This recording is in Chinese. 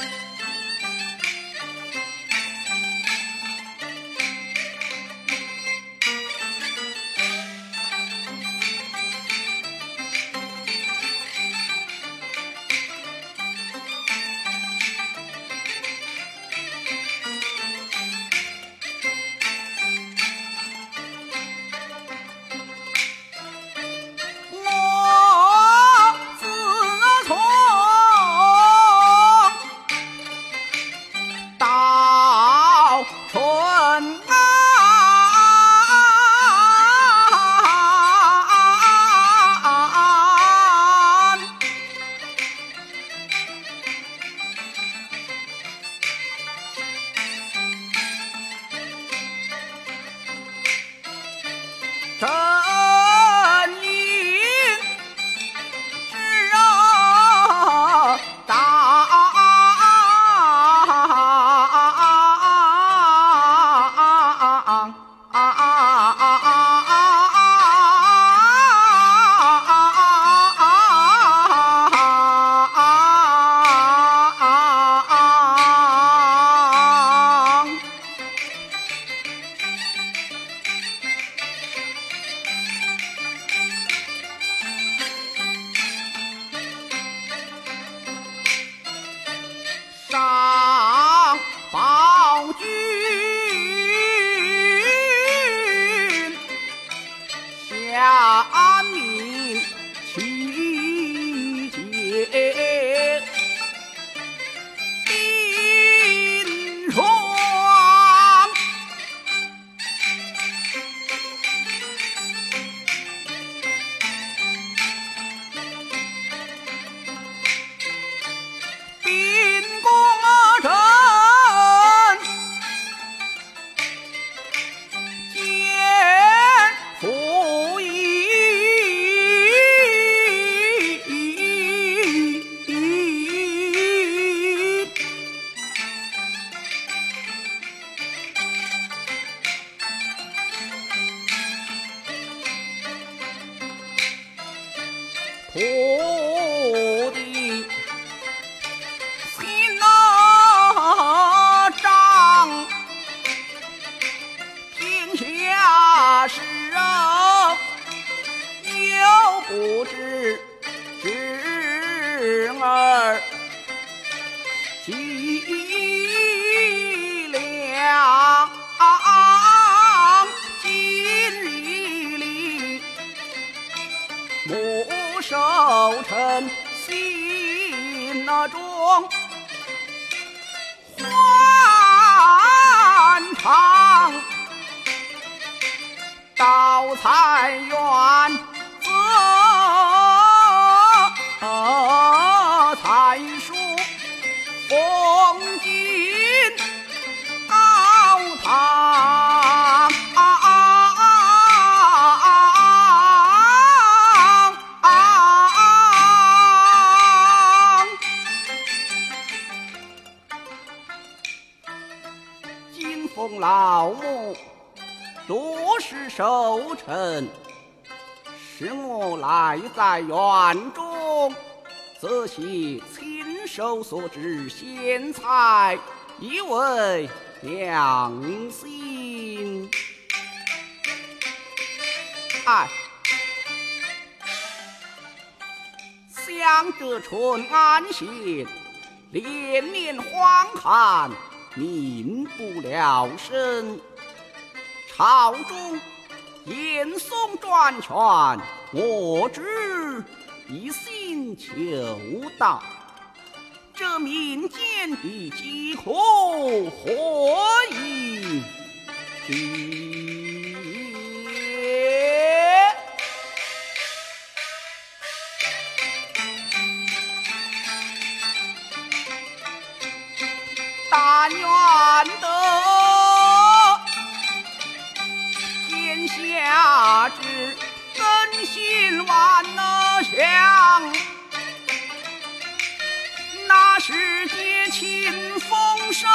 you Oh! 家中欢唱到菜园。老母多是寿辰，是我来在院中，择些亲手所制鲜菜，以为良心。哎，想着春安县连年荒旱。民不聊生，朝中严嵩专权，我知一心求道，这民间的疾苦何愿得天下之恩，心万能强。那是节庆丰收。